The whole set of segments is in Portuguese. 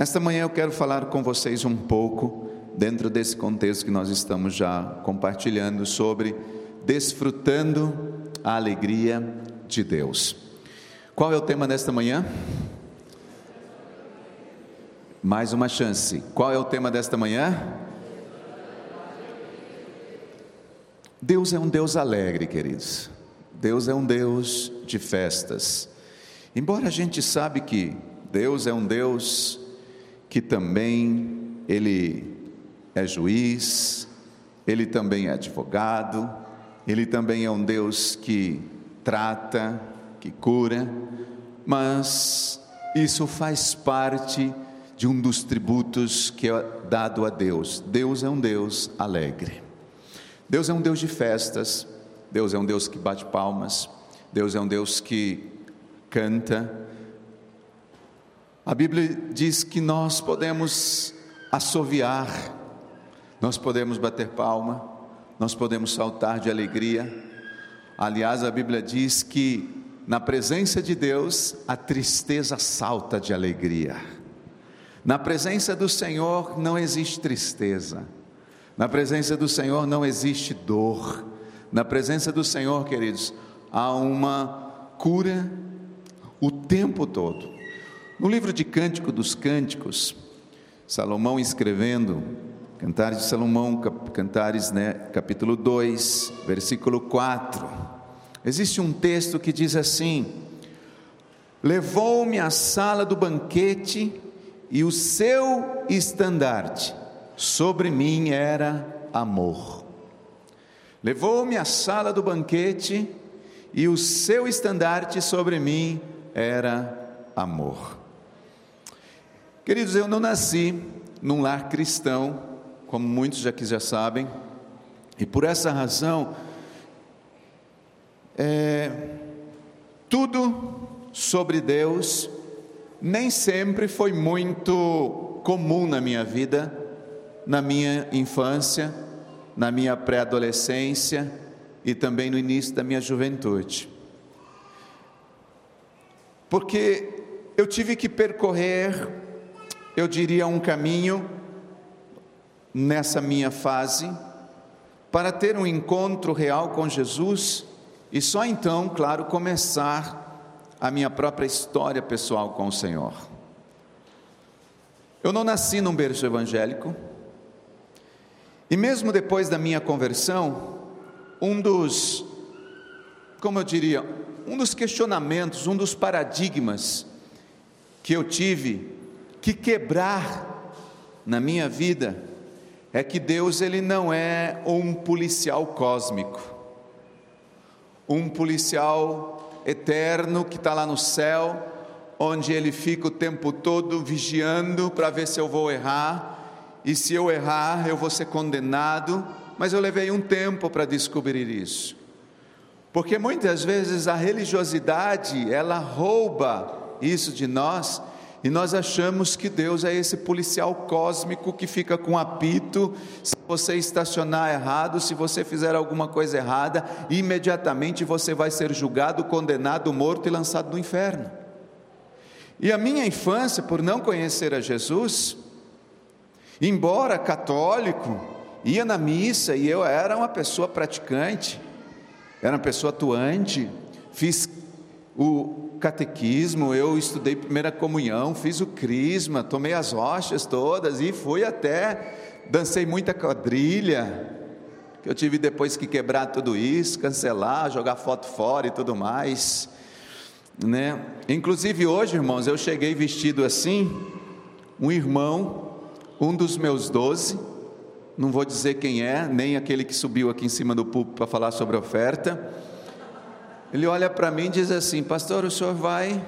Nesta manhã eu quero falar com vocês um pouco, dentro desse contexto que nós estamos já compartilhando, sobre desfrutando a alegria de Deus. Qual é o tema desta manhã? Mais uma chance. Qual é o tema desta manhã? Deus é um Deus alegre, queridos. Deus é um Deus de festas. Embora a gente sabe que Deus é um Deus que também ele é juiz, ele também é advogado, ele também é um Deus que trata, que cura, mas isso faz parte de um dos tributos que é dado a Deus. Deus é um Deus alegre. Deus é um Deus de festas, Deus é um Deus que bate palmas, Deus é um Deus que canta. A Bíblia diz que nós podemos assoviar, nós podemos bater palma, nós podemos saltar de alegria. Aliás, a Bíblia diz que na presença de Deus a tristeza salta de alegria. Na presença do Senhor não existe tristeza. Na presença do Senhor não existe dor. Na presença do Senhor, queridos, há uma cura o tempo todo. No livro de Cântico dos Cânticos, Salomão escrevendo, Cantares de Salomão, Cantares, né, capítulo 2, versículo 4. Existe um texto que diz assim: Levou-me à sala do banquete e o seu estandarte sobre mim era amor. Levou-me à sala do banquete e o seu estandarte sobre mim era amor. Queridos, eu não nasci num lar cristão, como muitos que já sabem, e por essa razão, é, tudo sobre Deus nem sempre foi muito comum na minha vida na minha infância, na minha pré-adolescência e também no início da minha juventude. Porque eu tive que percorrer, eu diria, um caminho nessa minha fase para ter um encontro real com Jesus e só então, claro, começar a minha própria história pessoal com o Senhor. Eu não nasci num berço evangélico, e mesmo depois da minha conversão, um dos, como eu diria, um dos questionamentos, um dos paradigmas que eu tive que quebrar na minha vida é que Deus ele não é um policial cósmico, um policial eterno que está lá no céu, onde ele fica o tempo todo vigiando para ver se eu vou errar e se eu errar, eu vou ser condenado, mas eu levei um tempo para descobrir isso. Porque muitas vezes a religiosidade, ela rouba isso de nós, e nós achamos que Deus é esse policial cósmico que fica com apito, se você estacionar errado, se você fizer alguma coisa errada, imediatamente você vai ser julgado, condenado, morto e lançado no inferno. E a minha infância, por não conhecer a Jesus, Embora católico, ia na missa e eu era uma pessoa praticante, era uma pessoa atuante, fiz o catequismo, eu estudei primeira comunhão, fiz o crisma, tomei as rochas todas e fui até, dancei muita quadrilha, que eu tive depois que quebrar tudo isso, cancelar, jogar foto fora e tudo mais, né? Inclusive hoje, irmãos, eu cheguei vestido assim, um irmão um dos meus doze, não vou dizer quem é, nem aquele que subiu aqui em cima do púlpito para falar sobre a oferta, ele olha para mim e diz assim: Pastor, o senhor vai.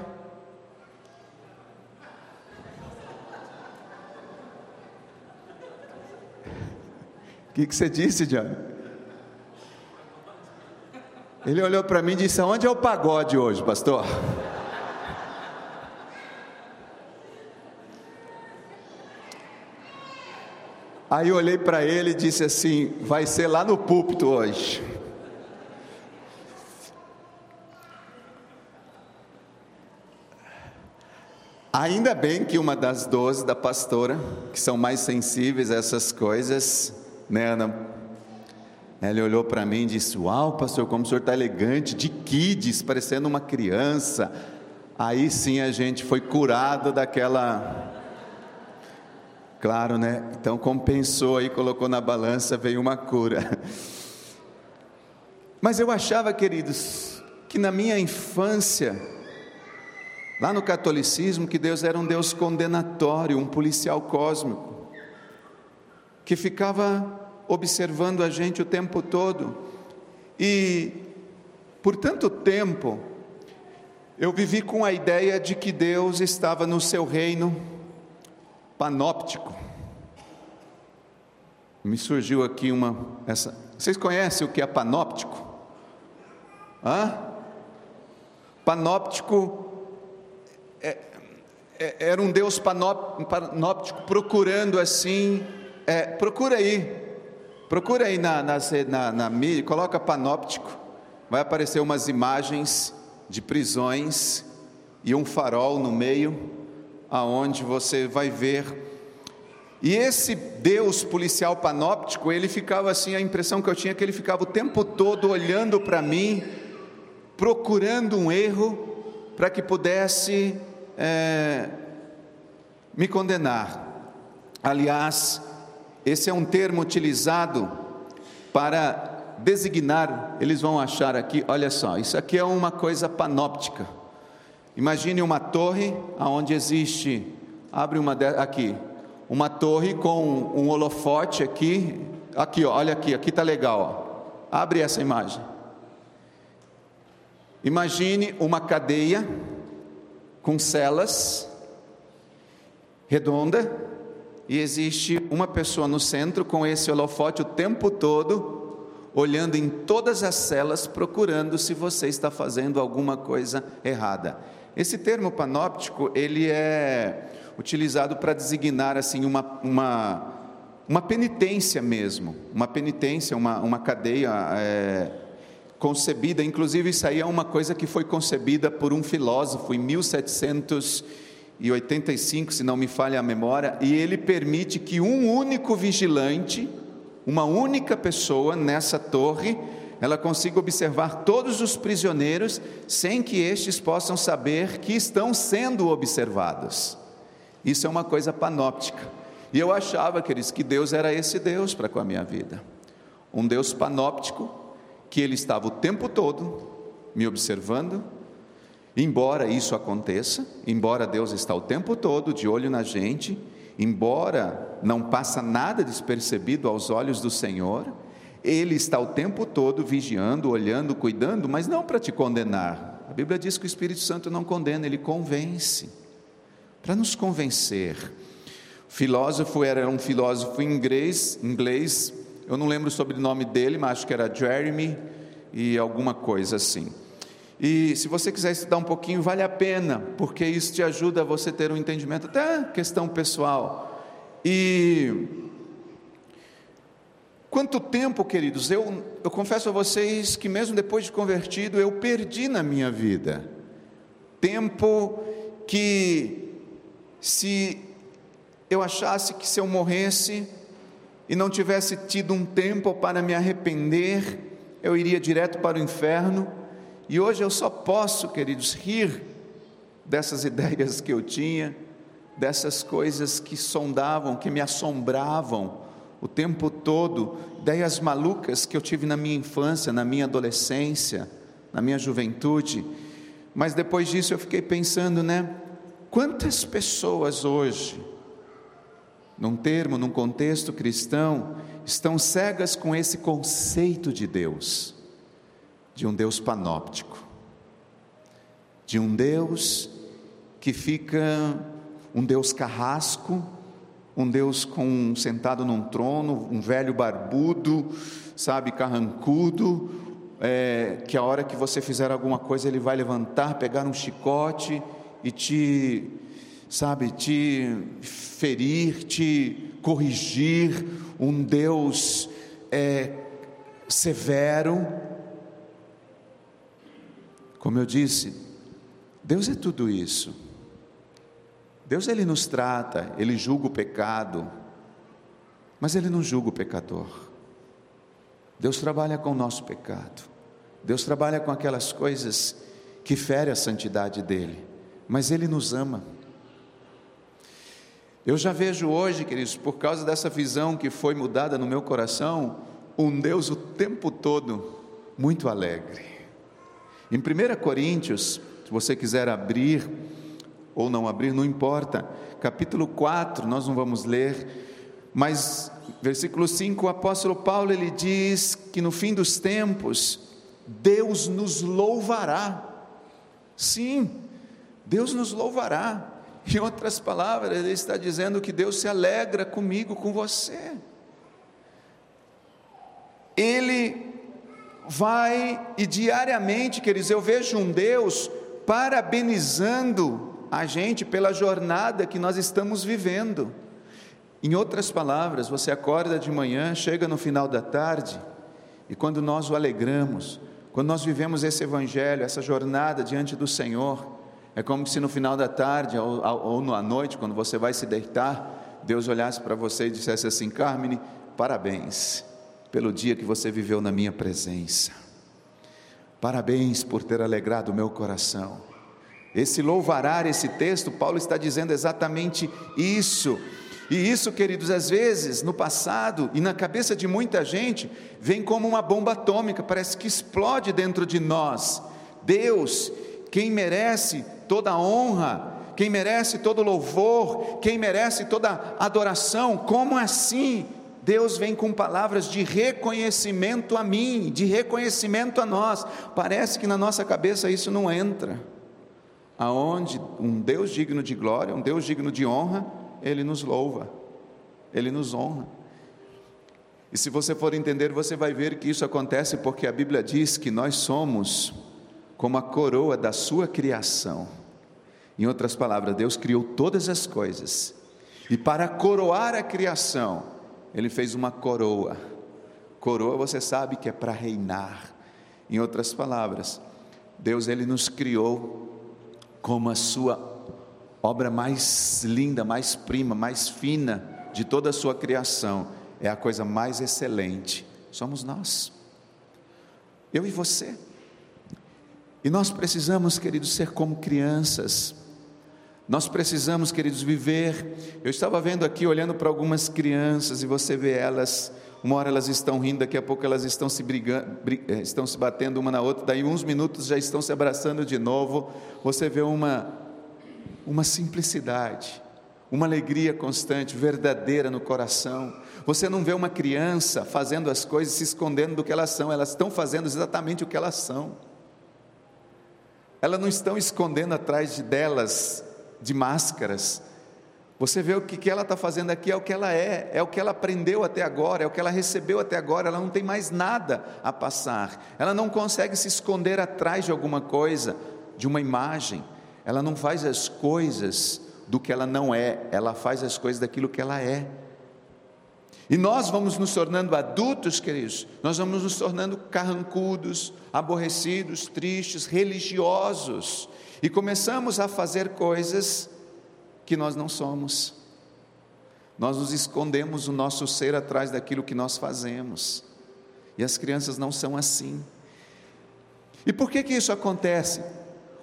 O que, que você disse, John? Ele olhou para mim e disse: Onde é o pagode hoje, pastor? Aí eu olhei para ele e disse assim: vai ser lá no púlpito hoje. Ainda bem que uma das doze da pastora, que são mais sensíveis a essas coisas, né, Ana? Ela olhou para mim e disse: Uau, pastor, como o senhor está elegante, de kids, parecendo uma criança. Aí sim a gente foi curado daquela. Claro, né? Então compensou aí, colocou na balança, veio uma cura. Mas eu achava, queridos, que na minha infância, lá no catolicismo, que Deus era um Deus condenatório, um policial cósmico, que ficava observando a gente o tempo todo. E por tanto tempo, eu vivi com a ideia de que Deus estava no seu reino panóptico. Me surgiu aqui uma essa. Vocês conhecem o que é panóptico? Hã? Panóptico é, é, era um Deus panóptico procurando assim. É, procura aí, procura aí na, na, na, na mídia, coloca panóptico, vai aparecer umas imagens de prisões e um farol no meio, aonde você vai ver. E esse Deus policial panóptico, ele ficava assim, a impressão que eu tinha é que ele ficava o tempo todo olhando para mim, procurando um erro para que pudesse é, me condenar. Aliás, esse é um termo utilizado para designar, eles vão achar aqui, olha só, isso aqui é uma coisa panóptica. Imagine uma torre aonde existe, abre uma aqui, uma torre com um holofote aqui, aqui, ó, olha aqui, aqui está legal, ó. abre essa imagem. Imagine uma cadeia com celas redonda e existe uma pessoa no centro com esse holofote o tempo todo, olhando em todas as celas, procurando se você está fazendo alguma coisa errada. Esse termo panóptico ele é utilizado para designar assim uma, uma, uma penitência mesmo, uma penitência, uma, uma cadeia é, concebida, inclusive isso aí é uma coisa que foi concebida por um filósofo em 1785, se não me falha a memória, e ele permite que um único vigilante, uma única pessoa nessa torre, ela consiga observar todos os prisioneiros sem que estes possam saber que estão sendo observados. Isso é uma coisa panóptica. E eu achava, queridos, que Deus era esse Deus para com a minha vida. Um Deus panóptico, que ele estava o tempo todo me observando, embora isso aconteça, embora Deus está o tempo todo de olho na gente, embora não passa nada despercebido aos olhos do Senhor, ele está o tempo todo vigiando, olhando, cuidando, mas não para te condenar. A Bíblia diz que o Espírito Santo não condena, ele convence. Para nos convencer. O filósofo era um filósofo inglês, inglês eu não lembro o sobrenome dele, mas acho que era Jeremy e alguma coisa assim. E se você quiser estudar um pouquinho, vale a pena, porque isso te ajuda a você ter um entendimento, até questão pessoal. E quanto tempo, queridos, eu, eu confesso a vocês que mesmo depois de convertido, eu perdi na minha vida. Tempo que, se eu achasse que se eu morresse, e não tivesse tido um tempo para me arrepender, eu iria direto para o inferno. E hoje eu só posso, queridos, rir dessas ideias que eu tinha, dessas coisas que sondavam, que me assombravam o tempo todo, ideias malucas que eu tive na minha infância, na minha adolescência, na minha juventude. Mas depois disso eu fiquei pensando, né? Quantas pessoas hoje num termo, num contexto cristão, estão cegas com esse conceito de Deus, de um Deus panóptico, de um Deus que fica um Deus carrasco, um Deus com sentado num trono, um velho barbudo, sabe, carrancudo, é, que a hora que você fizer alguma coisa ele vai levantar, pegar um chicote e te sabe, te ferir, te corrigir, um Deus é, severo. Como eu disse, Deus é tudo isso. Deus ele nos trata, ele julga o pecado, mas ele não julga o pecador. Deus trabalha com o nosso pecado. Deus trabalha com aquelas coisas que ferem a santidade dele, mas ele nos ama. Eu já vejo hoje, queridos, por causa dessa visão que foi mudada no meu coração, um Deus o tempo todo muito alegre. Em 1 Coríntios, se você quiser abrir ou não abrir, não importa, capítulo 4, nós não vamos ler, mas versículo 5, o apóstolo Paulo ele diz que no fim dos tempos Deus nos louvará. Sim, Deus nos louvará. Em outras palavras, ele está dizendo que Deus se alegra comigo, com você. Ele vai e diariamente, queridos, eu vejo um Deus parabenizando a gente pela jornada que nós estamos vivendo. Em outras palavras, você acorda de manhã, chega no final da tarde, e quando nós o alegramos, quando nós vivemos esse evangelho, essa jornada diante do Senhor, é como se no final da tarde ou, ou na noite, quando você vai se deitar, Deus olhasse para você e dissesse assim: Carmine, parabéns pelo dia que você viveu na minha presença. Parabéns por ter alegrado o meu coração. Esse louvarar, esse texto, Paulo está dizendo exatamente isso. E isso, queridos, às vezes, no passado e na cabeça de muita gente, vem como uma bomba atômica, parece que explode dentro de nós. Deus, quem merece toda honra, quem merece todo louvor, quem merece toda adoração, como assim? Deus vem com palavras de reconhecimento a mim, de reconhecimento a nós. Parece que na nossa cabeça isso não entra. Aonde um Deus digno de glória, um Deus digno de honra, ele nos louva, ele nos honra. E se você for entender, você vai ver que isso acontece porque a Bíblia diz que nós somos como a coroa da sua criação. Em outras palavras, Deus criou todas as coisas, e para coroar a criação, Ele fez uma coroa. Coroa, você sabe que é para reinar. Em outras palavras, Deus ele nos criou como a sua obra mais linda, mais prima, mais fina de toda a sua criação. É a coisa mais excelente. Somos nós. Eu e você. E nós precisamos, queridos, ser como crianças. Nós precisamos, queridos, viver. Eu estava vendo aqui, olhando para algumas crianças, e você vê elas, uma hora elas estão rindo, daqui a pouco elas estão se brigando, eh, estão se batendo uma na outra, daí uns minutos já estão se abraçando de novo. Você vê uma, uma simplicidade, uma alegria constante, verdadeira no coração. Você não vê uma criança fazendo as coisas, se escondendo do que elas são, elas estão fazendo exatamente o que elas são elas não estão escondendo atrás de delas de máscaras. Você vê o que, que ela está fazendo aqui, é o que ela é, é o que ela aprendeu até agora, é o que ela recebeu até agora, ela não tem mais nada a passar, ela não consegue se esconder atrás de alguma coisa, de uma imagem, ela não faz as coisas do que ela não é, ela faz as coisas daquilo que ela é. E nós vamos nos tornando adultos, queridos, nós vamos nos tornando carrancudos, aborrecidos, tristes, religiosos, e começamos a fazer coisas que nós não somos. Nós nos escondemos o nosso ser atrás daquilo que nós fazemos. E as crianças não são assim. E por que que isso acontece?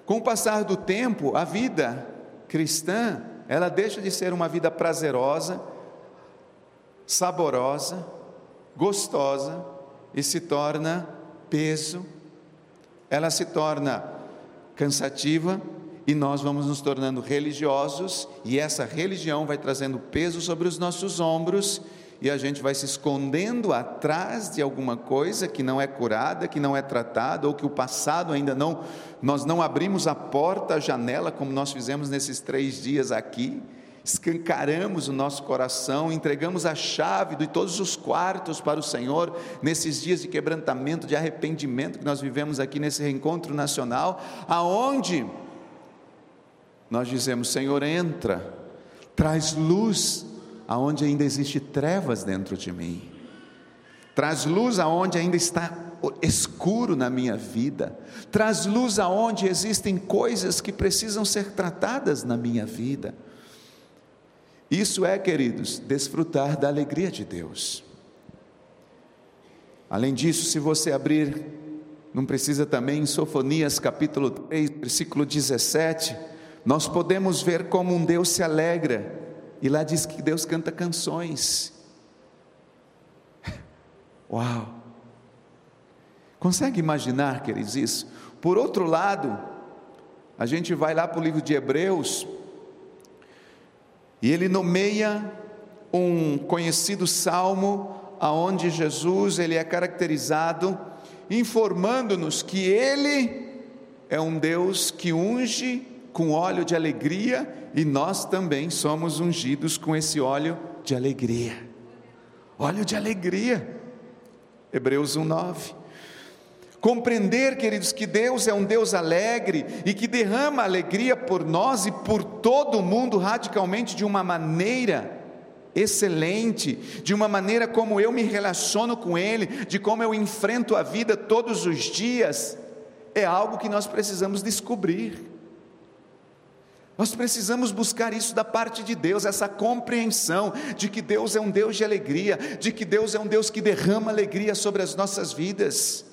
Com o passar do tempo, a vida cristã, ela deixa de ser uma vida prazerosa, saborosa, gostosa e se torna peso, ela se torna cansativa e nós vamos nos tornando religiosos e essa religião vai trazendo peso sobre os nossos ombros e a gente vai se escondendo atrás de alguma coisa que não é curada, que não é tratada, ou que o passado ainda não, nós não abrimos a porta, a janela, como nós fizemos nesses três dias aqui, escancaramos o nosso coração, entregamos a chave de todos os quartos para o Senhor, nesses dias de quebrantamento, de arrependimento que nós vivemos aqui nesse reencontro nacional, aonde nós dizemos: Senhor, entra, traz luz aonde ainda existe trevas dentro de mim, traz luz aonde ainda está escuro na minha vida, traz luz aonde existem coisas que precisam ser tratadas na minha vida. Isso é, queridos, desfrutar da alegria de Deus. Além disso, se você abrir, não precisa também em Sofonias capítulo 3, versículo 17, nós podemos ver como um Deus se alegra, e lá diz que Deus canta canções. Uau! Consegue imaginar, queridos, isso? Por outro lado, a gente vai lá para o livro de Hebreus, e ele nomeia um conhecido salmo aonde Jesus ele é caracterizado informando-nos que ele é um Deus que unge com óleo de alegria e nós também somos ungidos com esse óleo de alegria. Óleo de alegria. Hebreus 1:9. Compreender, queridos, que Deus é um Deus alegre e que derrama alegria por nós e por todo o mundo radicalmente de uma maneira excelente, de uma maneira como eu me relaciono com Ele, de como eu enfrento a vida todos os dias, é algo que nós precisamos descobrir. Nós precisamos buscar isso da parte de Deus, essa compreensão de que Deus é um Deus de alegria, de que Deus é um Deus que derrama alegria sobre as nossas vidas,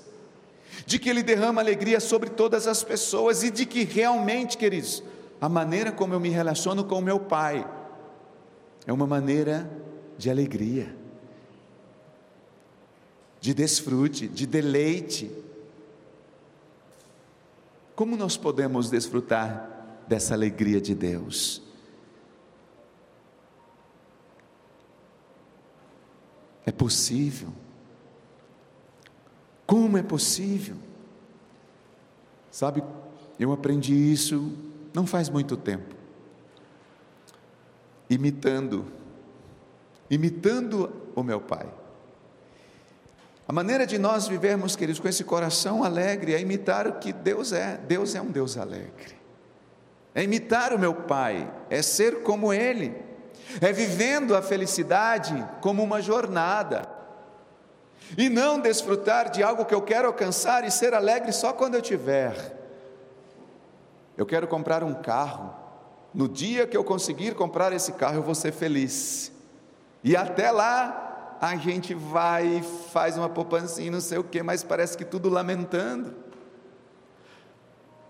de que Ele derrama alegria sobre todas as pessoas e de que realmente, queridos, a maneira como eu me relaciono com o meu Pai é uma maneira de alegria, de desfrute, de deleite. Como nós podemos desfrutar dessa alegria de Deus. É possível. Como é possível? Sabe, eu aprendi isso não faz muito tempo. Imitando, imitando o meu pai. A maneira de nós vivermos, queridos, com esse coração alegre é imitar o que Deus é. Deus é um Deus alegre é imitar o meu Pai, é ser como Ele, é vivendo a felicidade como uma jornada, e não desfrutar de algo que eu quero alcançar e ser alegre só quando eu tiver. Eu quero comprar um carro, no dia que eu conseguir comprar esse carro, eu vou ser feliz, e até lá a gente vai, faz uma poupancinha, não sei o que, mas parece que tudo lamentando.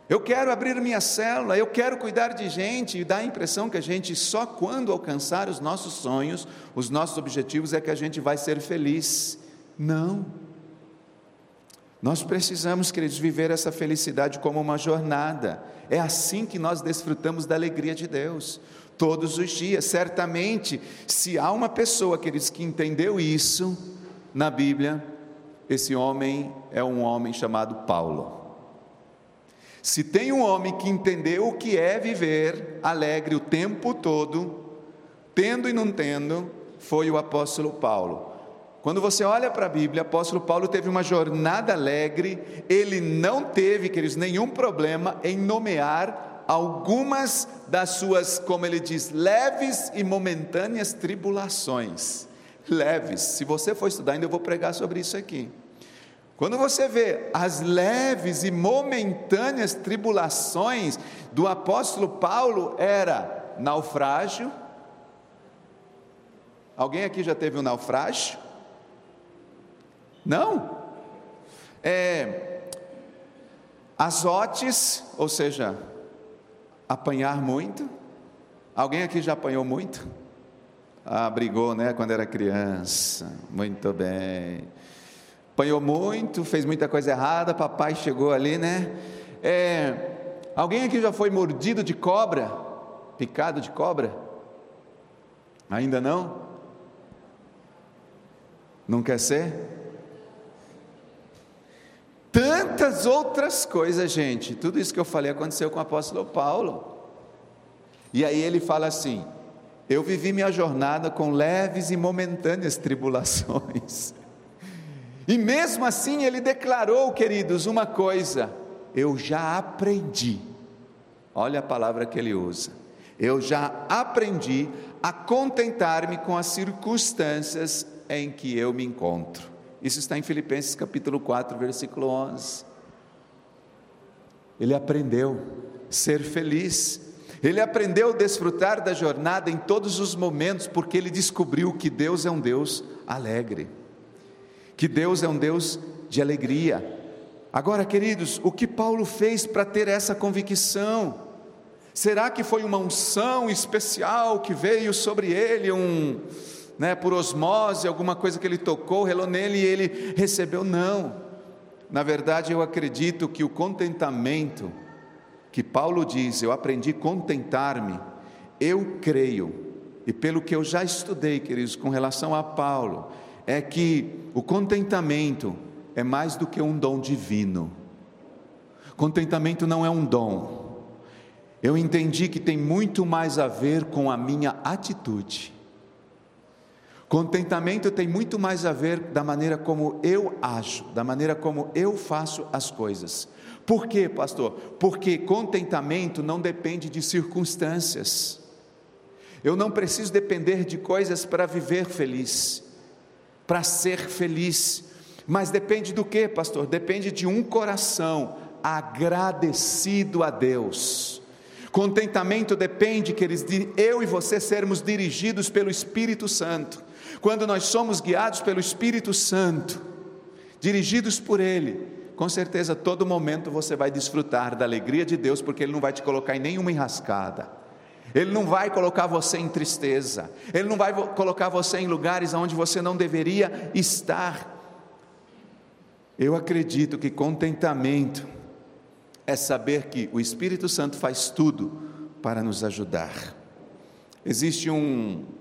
Eu quero abrir minha célula, eu quero cuidar de gente, e dá a impressão que a gente só quando alcançar os nossos sonhos, os nossos objetivos, é que a gente vai ser feliz. Não. Nós precisamos, queridos, viver essa felicidade como uma jornada. É assim que nós desfrutamos da alegria de Deus, todos os dias. Certamente, se há uma pessoa, queridos, que entendeu isso na Bíblia, esse homem é um homem chamado Paulo. Se tem um homem que entendeu o que é viver alegre o tempo todo, tendo e não tendo, foi o apóstolo Paulo. Quando você olha para a Bíblia, o apóstolo Paulo teve uma jornada alegre, ele não teve, queridos, nenhum problema em nomear algumas das suas, como ele diz, leves e momentâneas tribulações. Leves, se você for estudar, ainda eu vou pregar sobre isso aqui. Quando você vê as leves e momentâneas tribulações do apóstolo Paulo, era naufrágio. Alguém aqui já teve um naufrágio? Não? É, azotes, ou seja, apanhar muito. Alguém aqui já apanhou muito? Ah, brigou, né, quando era criança. Muito bem apanhou muito, fez muita coisa errada, papai chegou ali, né? É, alguém aqui já foi mordido de cobra? Picado de cobra? Ainda não? Não quer ser? Tantas outras coisas, gente. Tudo isso que eu falei aconteceu com o apóstolo Paulo. E aí ele fala assim: Eu vivi minha jornada com leves e momentâneas tribulações. E mesmo assim ele declarou, queridos, uma coisa: eu já aprendi. Olha a palavra que ele usa. Eu já aprendi a contentar-me com as circunstâncias em que eu me encontro. Isso está em Filipenses capítulo 4, versículo 11. Ele aprendeu ser feliz. Ele aprendeu a desfrutar da jornada em todos os momentos, porque ele descobriu que Deus é um Deus alegre, que Deus é um Deus de alegria. Agora, queridos, o que Paulo fez para ter essa convicção? Será que foi uma unção especial que veio sobre ele, um, né, por osmose, alguma coisa que ele tocou, relou nele e ele recebeu? Não. Na verdade, eu acredito que o contentamento, que Paulo diz, eu aprendi a contentar-me, eu creio, e pelo que eu já estudei, queridos, com relação a Paulo, é que o contentamento é mais do que um dom divino. Contentamento não é um dom. Eu entendi que tem muito mais a ver com a minha atitude. Contentamento tem muito mais a ver da maneira como eu ajo, da maneira como eu faço as coisas. Por quê, pastor? Porque contentamento não depende de circunstâncias. Eu não preciso depender de coisas para viver feliz, para ser feliz. Mas depende do que, pastor? Depende de um coração agradecido a Deus. Contentamento depende, queridos, de eu e você sermos dirigidos pelo Espírito Santo. Quando nós somos guiados pelo Espírito Santo, dirigidos por Ele, com certeza todo momento você vai desfrutar da alegria de Deus, porque Ele não vai te colocar em nenhuma enrascada. Ele não vai colocar você em tristeza, Ele não vai colocar você em lugares onde você não deveria estar. Eu acredito que contentamento é saber que o Espírito Santo faz tudo para nos ajudar. Existe um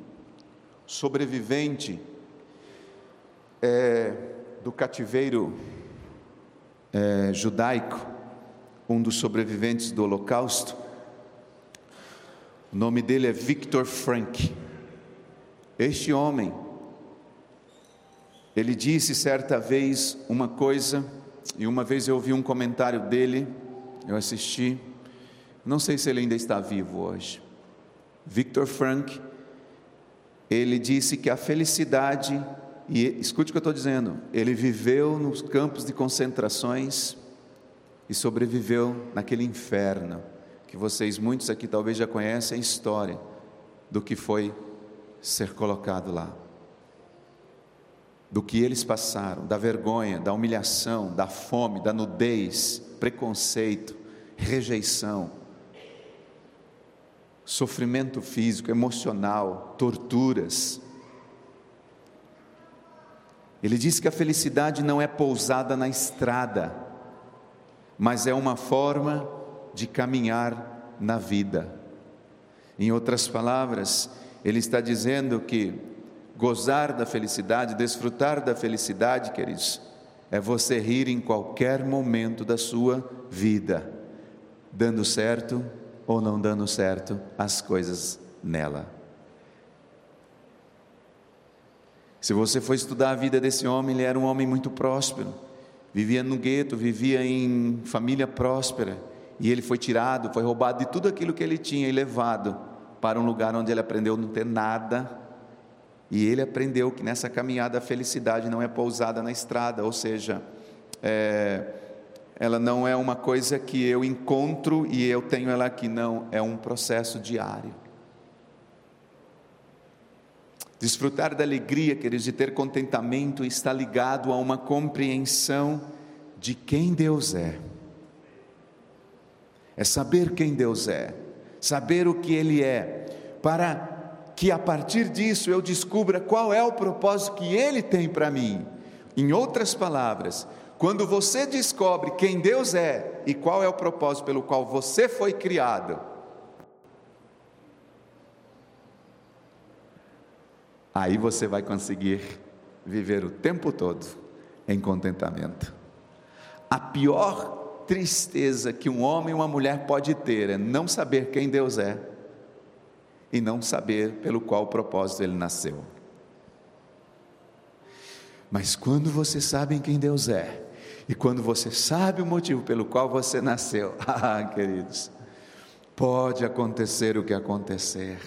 sobrevivente é, do cativeiro é, judaico, um dos sobreviventes do Holocausto. O nome dele é Victor Frank. Este homem, ele disse certa vez uma coisa, e uma vez eu ouvi um comentário dele, eu assisti, não sei se ele ainda está vivo hoje. Victor Frank, ele disse que a felicidade e escute o que eu estou dizendo: ele viveu nos campos de concentrações e sobreviveu naquele inferno, que vocês, muitos aqui talvez já conhecem a história do que foi ser colocado lá, do que eles passaram, da vergonha, da humilhação, da fome, da nudez, preconceito, rejeição, sofrimento físico, emocional, torturas, ele diz que a felicidade não é pousada na estrada, mas é uma forma de caminhar na vida. Em outras palavras, ele está dizendo que gozar da felicidade, desfrutar da felicidade, queridos, é você rir em qualquer momento da sua vida, dando certo ou não dando certo as coisas nela. Se você for estudar a vida desse homem, ele era um homem muito próspero, vivia no gueto, vivia em família próspera, e ele foi tirado, foi roubado de tudo aquilo que ele tinha e levado para um lugar onde ele aprendeu a não ter nada. E ele aprendeu que nessa caminhada a felicidade não é pousada na estrada, ou seja, é, ela não é uma coisa que eu encontro e eu tenho ela aqui, não, é um processo diário. Desfrutar da alegria, queridos, de ter contentamento está ligado a uma compreensão de quem Deus é. É saber quem Deus é, saber o que Ele é, para que a partir disso eu descubra qual é o propósito que Ele tem para mim. Em outras palavras, quando você descobre quem Deus é e qual é o propósito pelo qual você foi criado, aí você vai conseguir viver o tempo todo em contentamento. A pior tristeza que um homem ou uma mulher pode ter é não saber quem Deus é e não saber pelo qual propósito ele nasceu. Mas quando você sabe quem Deus é, e quando você sabe o motivo pelo qual você nasceu, ah, queridos, pode acontecer o que acontecer,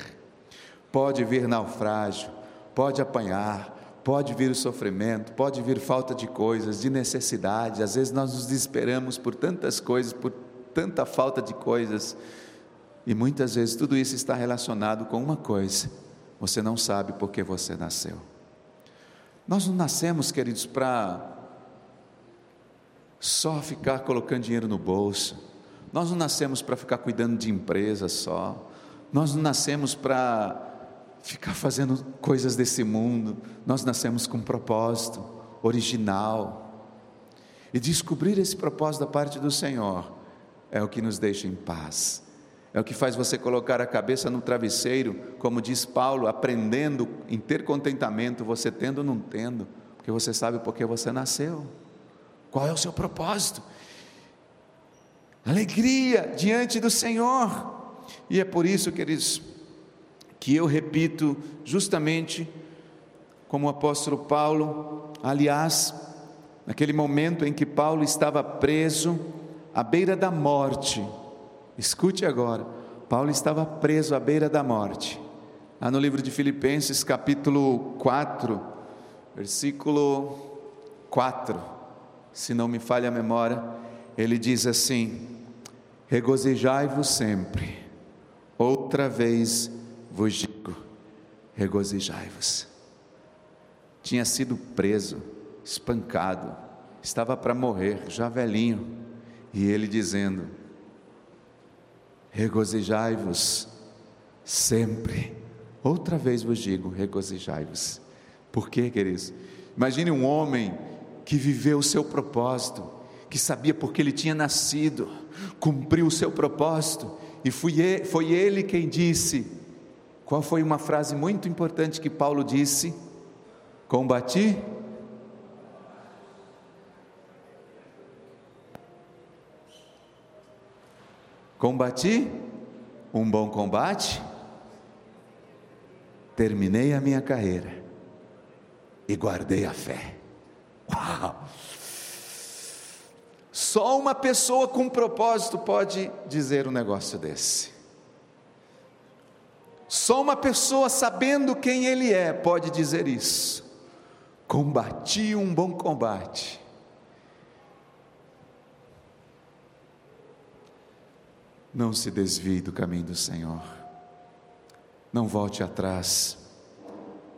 pode vir naufrágio, pode apanhar, pode vir o sofrimento, pode vir falta de coisas, de necessidade. Às vezes nós nos desesperamos por tantas coisas, por tanta falta de coisas. E muitas vezes tudo isso está relacionado com uma coisa: você não sabe por que você nasceu. Nós não nascemos, queridos, para só ficar colocando dinheiro no bolso. Nós não nascemos para ficar cuidando de empresa só. Nós não nascemos para ficar fazendo coisas desse mundo. Nós nascemos com um propósito original. E descobrir esse propósito da parte do Senhor é o que nos deixa em paz. É o que faz você colocar a cabeça no travesseiro, como diz Paulo, aprendendo em ter contentamento, você tendo ou não tendo, porque você sabe por que você nasceu. Qual é o seu propósito? Alegria diante do Senhor. E é por isso, queridos, que eu repito justamente como o apóstolo Paulo, aliás, naquele momento em que Paulo estava preso à beira da morte. Escute agora, Paulo estava preso à beira da morte. Lá no livro de Filipenses, capítulo 4, versículo 4, se não me falha a memória, ele diz assim: Regozijai-vos sempre, outra vez vos digo: regozijai-vos. Tinha sido preso, espancado, estava para morrer, já velhinho, e ele dizendo: regozijai-vos sempre. Outra vez vos digo: regozijai-vos. Por quê, queridos? Imagine um homem que viveu o seu propósito, que sabia porque ele tinha nascido, cumpriu o seu propósito, e foi ele quem disse: qual foi uma frase muito importante que Paulo disse? Combati Combati um bom combate, terminei a minha carreira e guardei a fé. Uau! Só uma pessoa com propósito pode dizer um negócio desse. Só uma pessoa sabendo quem ele é pode dizer isso. Combati um bom combate Não se desvie do caminho do Senhor. Não volte atrás.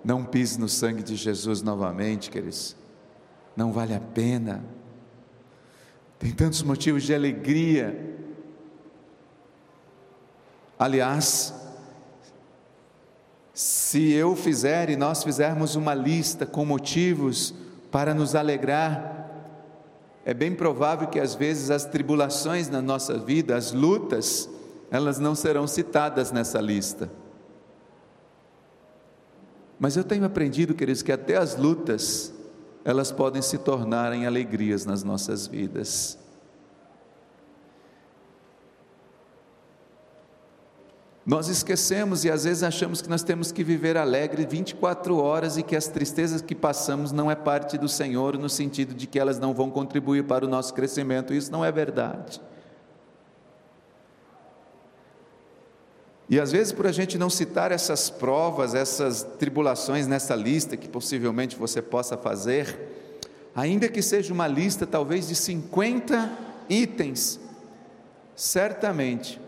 Não pise no sangue de Jesus novamente, queridos. Não vale a pena. Tem tantos motivos de alegria. Aliás, se eu fizer e nós fizermos uma lista com motivos para nos alegrar, é bem provável que às vezes as tribulações na nossa vida, as lutas, elas não serão citadas nessa lista. Mas eu tenho aprendido, queridos, que até as lutas, elas podem se tornarem alegrias nas nossas vidas. Nós esquecemos e às vezes achamos que nós temos que viver alegre 24 horas e que as tristezas que passamos não é parte do Senhor, no sentido de que elas não vão contribuir para o nosso crescimento. Isso não é verdade. E às vezes, por a gente não citar essas provas, essas tribulações nessa lista que possivelmente você possa fazer, ainda que seja uma lista talvez de 50 itens, certamente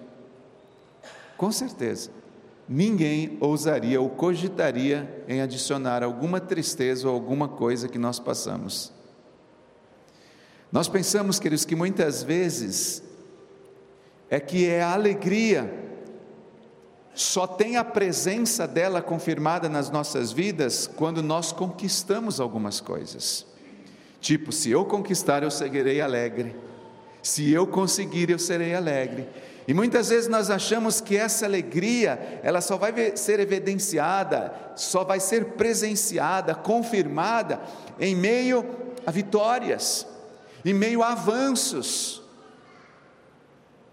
com certeza, ninguém ousaria ou cogitaria em adicionar alguma tristeza ou alguma coisa que nós passamos. Nós pensamos, queridos, que muitas vezes é que é a alegria, só tem a presença dela confirmada nas nossas vidas quando nós conquistamos algumas coisas. Tipo, se eu conquistar, eu seguirei alegre. Se eu conseguir, eu serei alegre. E muitas vezes nós achamos que essa alegria, ela só vai ser evidenciada, só vai ser presenciada, confirmada em meio a vitórias, em meio a avanços.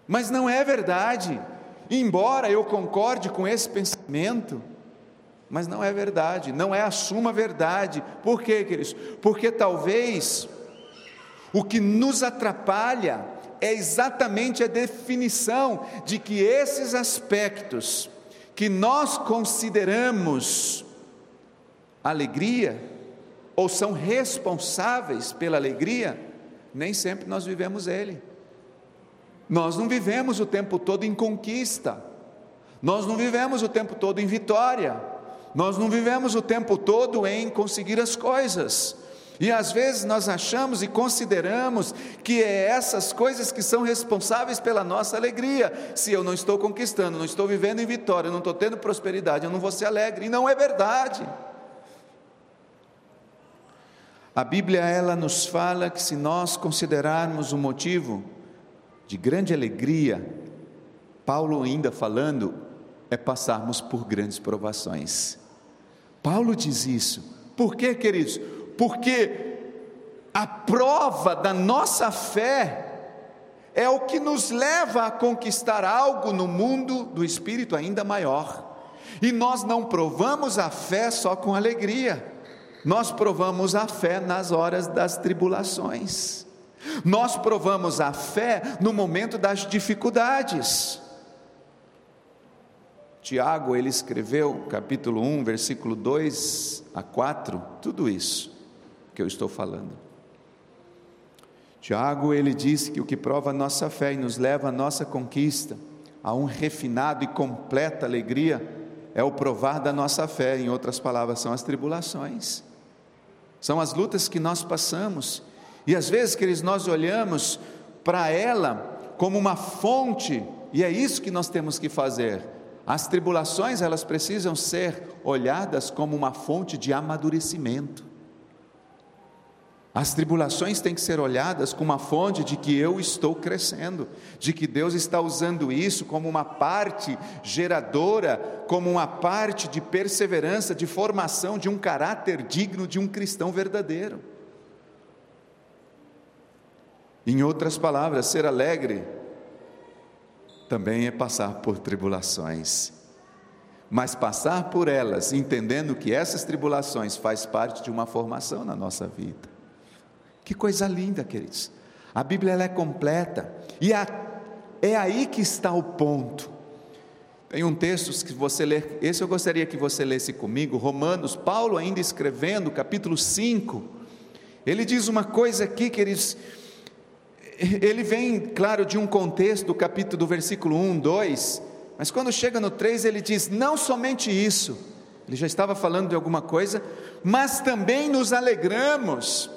Mas não é verdade. Embora eu concorde com esse pensamento, mas não é verdade, não é a suma verdade. Por quê, queridos? Porque talvez o que nos atrapalha é exatamente a definição de que esses aspectos que nós consideramos alegria, ou são responsáveis pela alegria, nem sempre nós vivemos ele. Nós não vivemos o tempo todo em conquista, Nós não vivemos o tempo todo em vitória, nós não vivemos o tempo todo em conseguir as coisas. E às vezes nós achamos e consideramos que é essas coisas que são responsáveis pela nossa alegria. Se eu não estou conquistando, não estou vivendo em vitória, não estou tendo prosperidade, eu não vou ser alegre. E não é verdade. A Bíblia ela nos fala que se nós considerarmos o motivo de grande alegria, Paulo ainda falando, é passarmos por grandes provações. Paulo diz isso. Por quê, queridos? porque a prova da nossa fé é o que nos leva a conquistar algo no mundo do espírito ainda maior. E nós não provamos a fé só com alegria, nós provamos a fé nas horas das tribulações, nós provamos a fé no momento das dificuldades. Tiago, ele escreveu, capítulo 1, versículo 2 a 4, tudo isso que eu estou falando. Tiago, ele diz que o que prova a nossa fé e nos leva à nossa conquista, a um refinado e completa alegria, é o provar da nossa fé, em outras palavras, são as tribulações, são as lutas que nós passamos, e às vezes, queridos, nós olhamos para ela como uma fonte, e é isso que nós temos que fazer. As tribulações, elas precisam ser olhadas como uma fonte de amadurecimento. As tribulações têm que ser olhadas como uma fonte de que eu estou crescendo, de que Deus está usando isso como uma parte geradora, como uma parte de perseverança, de formação de um caráter digno de um cristão verdadeiro. Em outras palavras, ser alegre também é passar por tribulações. Mas passar por elas, entendendo que essas tribulações faz parte de uma formação na nossa vida. Que coisa linda, queridos. A Bíblia é completa e a, é aí que está o ponto. Tem um texto que você lê, esse eu gostaria que você lesse comigo, Romanos, Paulo ainda escrevendo, capítulo 5. Ele diz uma coisa aqui, queridos, ele vem, claro, de um contexto do capítulo do versículo 1, 2, mas quando chega no 3, ele diz: não somente isso, ele já estava falando de alguma coisa, mas também nos alegramos.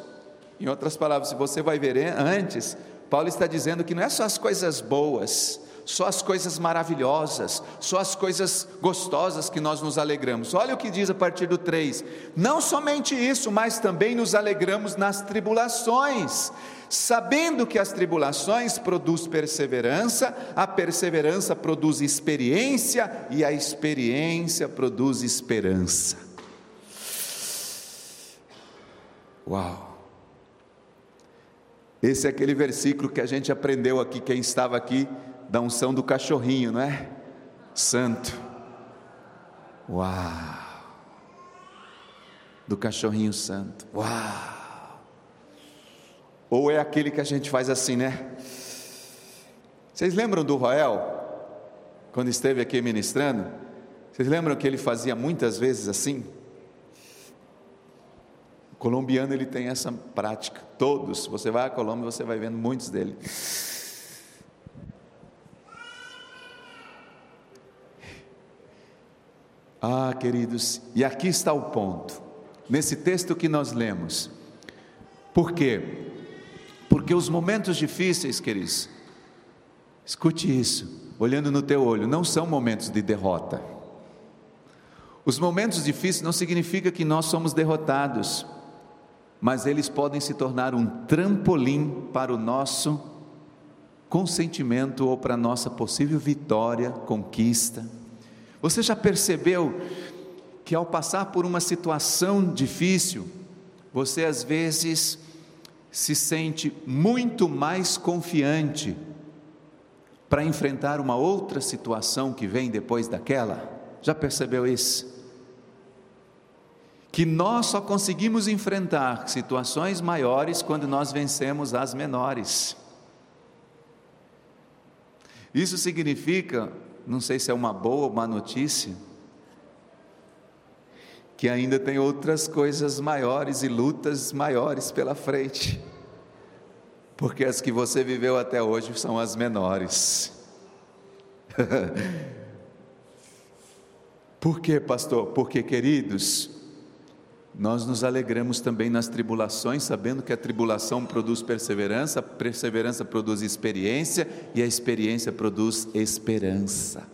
Em outras palavras, se você vai ver antes, Paulo está dizendo que não é só as coisas boas, só as coisas maravilhosas, só as coisas gostosas que nós nos alegramos. Olha o que diz a partir do 3: não somente isso, mas também nos alegramos nas tribulações, sabendo que as tribulações produzem perseverança, a perseverança produz experiência e a experiência produz esperança. Uau! Esse é aquele versículo que a gente aprendeu aqui, quem estava aqui, da unção do cachorrinho, não é? Santo. Uau! Do cachorrinho santo. Uau! Ou é aquele que a gente faz assim, né? Vocês lembram do Roel? Quando esteve aqui ministrando? Vocês lembram que ele fazia muitas vezes assim? colombiano ele tem essa prática, todos. Você vai à Colômbia, você vai vendo muitos dele. Ah, queridos, e aqui está o ponto. Nesse texto que nós lemos. Por quê? Porque os momentos difíceis, queridos, escute isso, olhando no teu olho, não são momentos de derrota. Os momentos difíceis não significa que nós somos derrotados mas eles podem se tornar um trampolim para o nosso consentimento ou para a nossa possível vitória, conquista. Você já percebeu que ao passar por uma situação difícil, você às vezes se sente muito mais confiante para enfrentar uma outra situação que vem depois daquela? Já percebeu isso? que nós só conseguimos enfrentar situações maiores quando nós vencemos as menores. Isso significa, não sei se é uma boa ou uma notícia, que ainda tem outras coisas maiores e lutas maiores pela frente, porque as que você viveu até hoje são as menores. Por quê, pastor? Porque, queridos, nós nos alegramos também nas tribulações, sabendo que a tribulação produz perseverança, a perseverança produz experiência e a experiência produz esperança.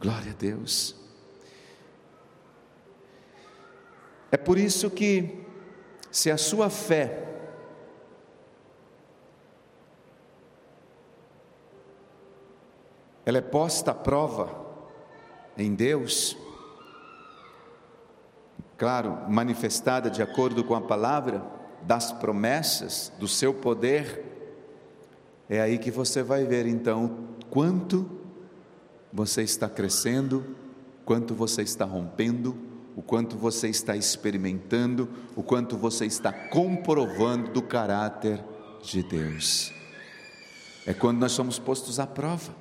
Glória a Deus. É por isso que, se a sua fé ela é posta à prova em Deus, claro, manifestada de acordo com a palavra, das promessas, do seu poder, é aí que você vai ver então quanto você está crescendo, quanto você está rompendo, o quanto você está experimentando, o quanto você está comprovando do caráter de Deus. É quando nós somos postos à prova.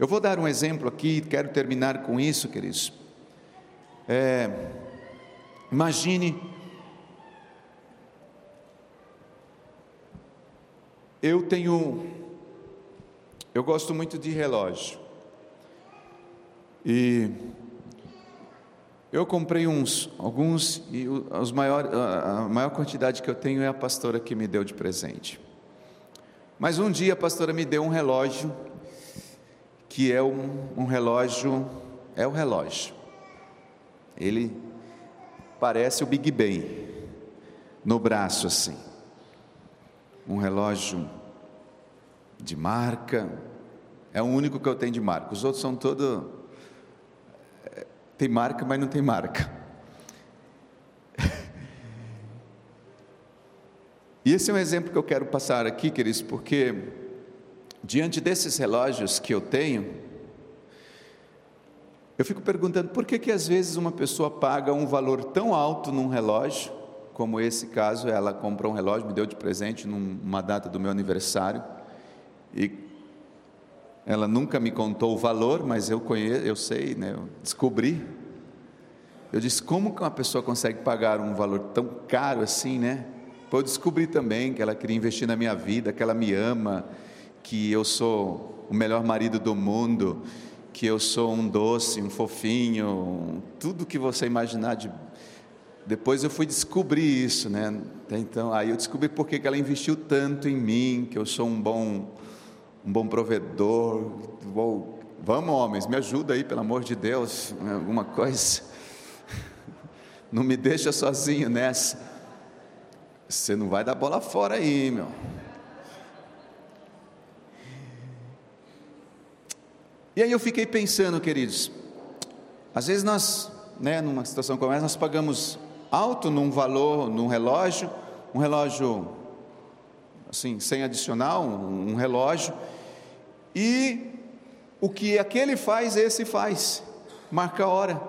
Eu vou dar um exemplo aqui, quero terminar com isso, queridos. É, imagine, eu tenho, eu gosto muito de relógio, e eu comprei uns, alguns, e os maior, a maior quantidade que eu tenho é a pastora que me deu de presente. Mas um dia a pastora me deu um relógio que é um, um relógio, é o relógio. Ele parece o Big Ben no braço assim. Um relógio de marca, é o único que eu tenho de marca. Os outros são todo é, tem marca, mas não tem marca. E esse é um exemplo que eu quero passar aqui, queridos, porque diante desses relógios que eu tenho, eu fico perguntando por que que às vezes uma pessoa paga um valor tão alto num relógio, como esse caso, ela comprou um relógio, me deu de presente numa data do meu aniversário, e ela nunca me contou o valor, mas eu conheço, eu sei, né, eu descobri. Eu disse, como que uma pessoa consegue pagar um valor tão caro assim, né? Eu descobri também que ela queria investir na minha vida, que ela me ama, que eu sou o melhor marido do mundo, que eu sou um doce, um fofinho, tudo que você imaginar de depois eu fui descobrir isso, né? Então, aí eu descobri por que ela investiu tanto em mim, que eu sou um bom um bom provedor. Vamos, homens, me ajuda aí, pelo amor de Deus, né? alguma coisa. Não me deixa sozinho nessa. Você não vai dar bola fora aí, meu. E aí eu fiquei pensando, queridos, às vezes nós, né, numa situação como essa, nós pagamos alto num valor, num relógio, um relógio assim, sem adicional, um, um relógio, e o que aquele faz, esse faz, marca a hora.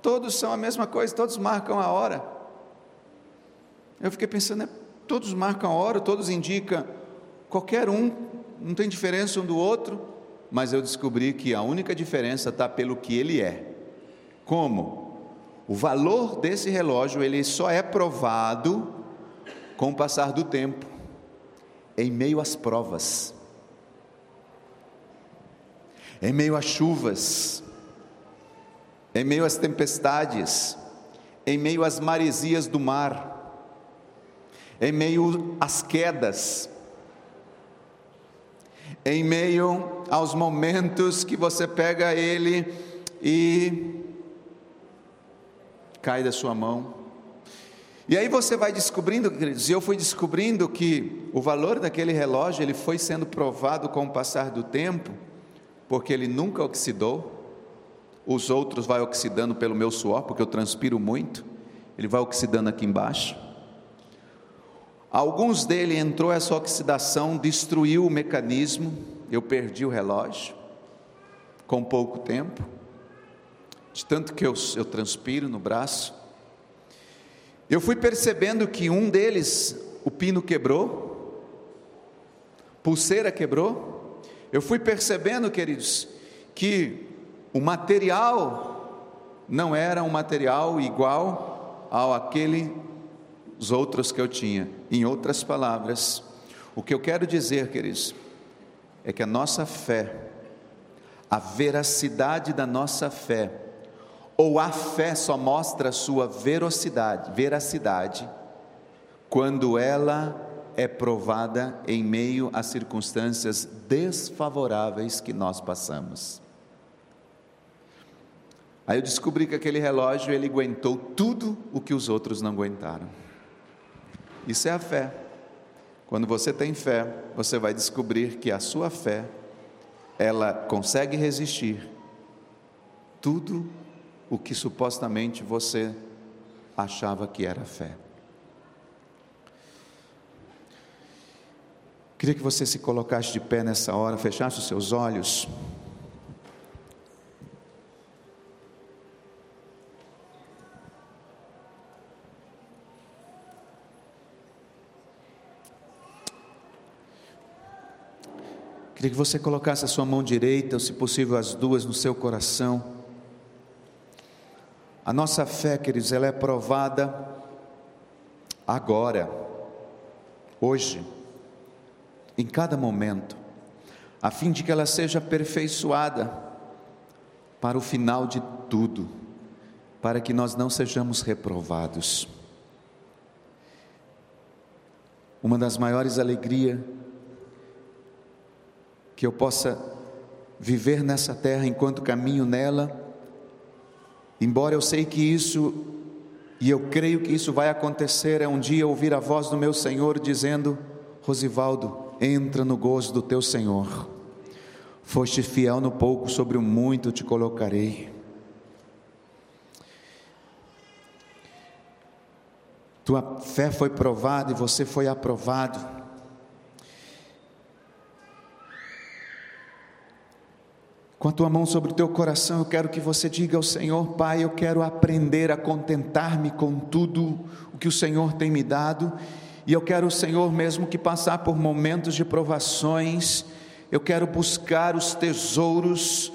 Todos são a mesma coisa, todos marcam a hora. Eu fiquei pensando, né, todos marcam a hora, todos indicam, qualquer um, não tem diferença um do outro mas eu descobri que a única diferença está pelo que ele é. Como? O valor desse relógio ele só é provado com o passar do tempo, em meio às provas, em meio às chuvas, em meio às tempestades, em meio às maresias do mar, em meio às quedas, em meio aos momentos que você pega ele e cai da sua mão. E aí você vai descobrindo, queridos, e eu fui descobrindo que o valor daquele relógio ele foi sendo provado com o passar do tempo, porque ele nunca oxidou. Os outros vai oxidando pelo meu suor, porque eu transpiro muito. Ele vai oxidando aqui embaixo. Alguns dele entrou essa oxidação, destruiu o mecanismo, eu perdi o relógio com pouco tempo, de tanto que eu, eu transpiro no braço. Eu fui percebendo que um deles, o pino quebrou, pulseira quebrou. Eu fui percebendo, queridos, que o material não era um material igual ao aquele os outros que eu tinha. Em outras palavras, o que eu quero dizer, queridos, é que a nossa fé, a veracidade da nossa fé, ou a fé só mostra a sua veracidade, veracidade quando ela é provada em meio às circunstâncias desfavoráveis que nós passamos. Aí eu descobri que aquele relógio ele aguentou tudo o que os outros não aguentaram. Isso é a fé. Quando você tem fé, você vai descobrir que a sua fé ela consegue resistir tudo o que supostamente você achava que era fé. Queria que você se colocasse de pé nessa hora, fechasse os seus olhos. Queria que você colocasse a sua mão direita, ou se possível as duas, no seu coração. A nossa fé, queridos, ela é provada agora, hoje em cada momento, a fim de que ela seja aperfeiçoada para o final de tudo, para que nós não sejamos reprovados. Uma das maiores alegrias que eu possa viver nessa terra enquanto caminho nela, embora eu sei que isso, e eu creio que isso vai acontecer, é um dia ouvir a voz do meu Senhor dizendo: Rosivaldo, entra no gozo do teu Senhor. Foste fiel no pouco, sobre o muito te colocarei. Tua fé foi provada e você foi aprovado. Com a tua mão sobre o teu coração, eu quero que você diga ao Senhor, Pai, eu quero aprender a contentar-me com tudo o que o Senhor tem me dado. E eu quero, Senhor, mesmo que passar por momentos de provações, eu quero buscar os tesouros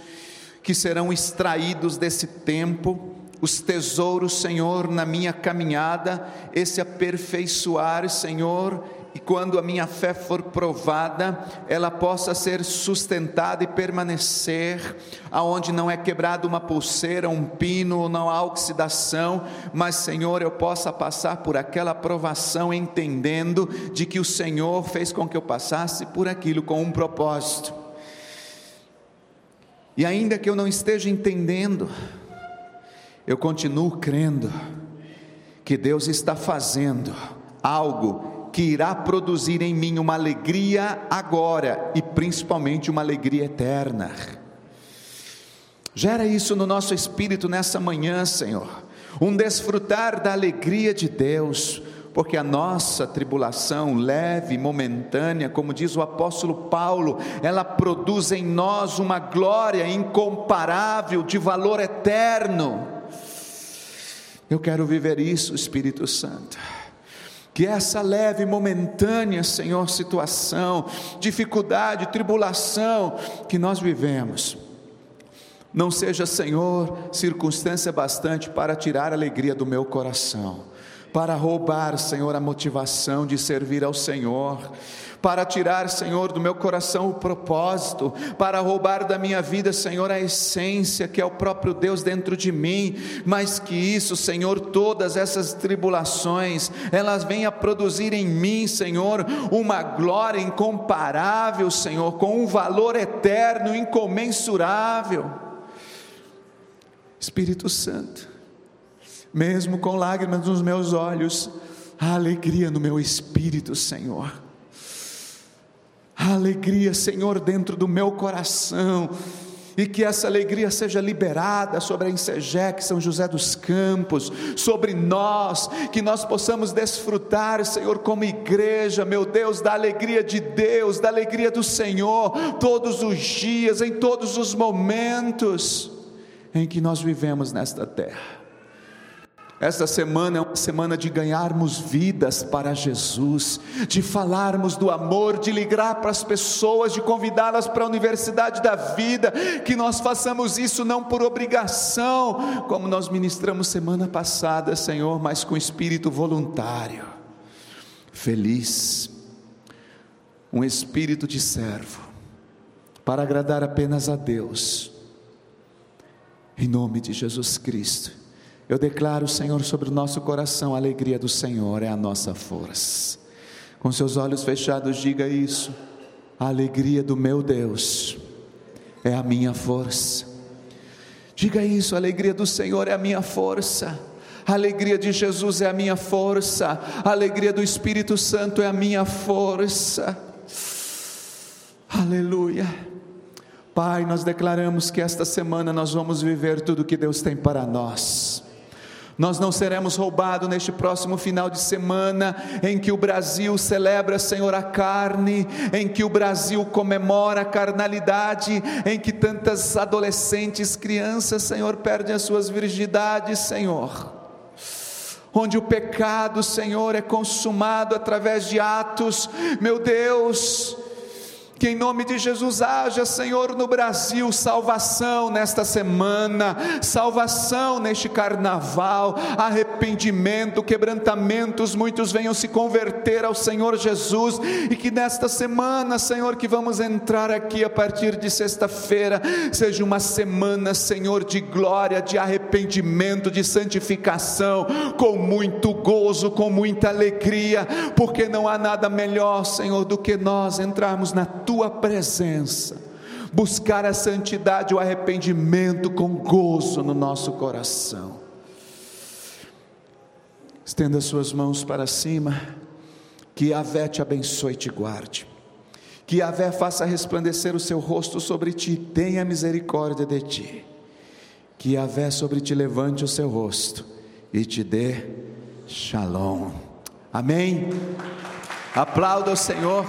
que serão extraídos desse tempo, os tesouros, Senhor, na minha caminhada, esse aperfeiçoar, Senhor, e quando a minha fé for provada, ela possa ser sustentada e permanecer, aonde não é quebrada uma pulseira, um pino, não há oxidação, mas Senhor, eu possa passar por aquela provação entendendo de que o Senhor fez com que eu passasse por aquilo com um propósito. E ainda que eu não esteja entendendo, eu continuo crendo que Deus está fazendo algo que irá produzir em mim uma alegria agora e principalmente uma alegria eterna. Gera isso no nosso espírito nessa manhã, Senhor, um desfrutar da alegria de Deus, porque a nossa tribulação leve, momentânea, como diz o apóstolo Paulo, ela produz em nós uma glória incomparável, de valor eterno. Eu quero viver isso, Espírito Santo que essa leve, momentânea, Senhor, situação, dificuldade, tribulação que nós vivemos, não seja, Senhor, circunstância bastante para tirar a alegria do meu coração, para roubar, Senhor, a motivação de servir ao Senhor, para tirar, Senhor, do meu coração o propósito, para roubar da minha vida, Senhor, a essência que é o próprio Deus dentro de mim, mas que isso, Senhor, todas essas tribulações, elas venham a produzir em mim, Senhor, uma glória incomparável, Senhor, com um valor eterno, incomensurável. Espírito Santo, mesmo com lágrimas nos meus olhos, a alegria no meu espírito, Senhor a alegria, Senhor, dentro do meu coração, e que essa alegria seja liberada sobre a Insegec, São José dos Campos, sobre nós, que nós possamos desfrutar, Senhor, como igreja, meu Deus, da alegria de Deus, da alegria do Senhor, todos os dias, em todos os momentos em que nós vivemos nesta terra. Esta semana é uma semana de ganharmos vidas para Jesus, de falarmos do amor, de ligar para as pessoas, de convidá-las para a universidade da vida, que nós façamos isso não por obrigação, como nós ministramos semana passada, Senhor, mas com espírito voluntário, feliz, um espírito de servo, para agradar apenas a Deus. Em nome de Jesus Cristo, eu declaro, Senhor, sobre o nosso coração, a alegria do Senhor é a nossa força. Com seus olhos fechados, diga isso. A alegria do meu Deus é a minha força. Diga isso, a alegria do Senhor é a minha força. A alegria de Jesus é a minha força. A alegria do Espírito Santo é a minha força. Aleluia. Pai, nós declaramos que esta semana nós vamos viver tudo que Deus tem para nós. Nós não seremos roubados neste próximo final de semana, em que o Brasil celebra, Senhor, a carne, em que o Brasil comemora a carnalidade, em que tantas adolescentes, crianças, Senhor, perdem as suas virgindades, Senhor. Onde o pecado, Senhor, é consumado através de atos, meu Deus, que em nome de Jesus haja, Senhor, no Brasil, salvação nesta semana, salvação neste carnaval, arrependimento, quebrantamentos, muitos venham se converter ao Senhor Jesus, e que nesta semana, Senhor, que vamos entrar aqui a partir de sexta-feira, seja uma semana, Senhor, de glória, de arrependimento, de santificação, com muito gozo, com muita alegria, porque não há nada melhor, Senhor, do que nós entrarmos na tua tua presença, buscar a santidade, o arrependimento com gozo no nosso coração. Estenda suas mãos para cima, que Yahvé te abençoe e te guarde. Que Yahvé faça resplandecer o seu rosto sobre ti, tenha misericórdia de ti. Que Yahvé sobre ti levante o seu rosto e te dê shalom. Amém. Aplauda o Senhor.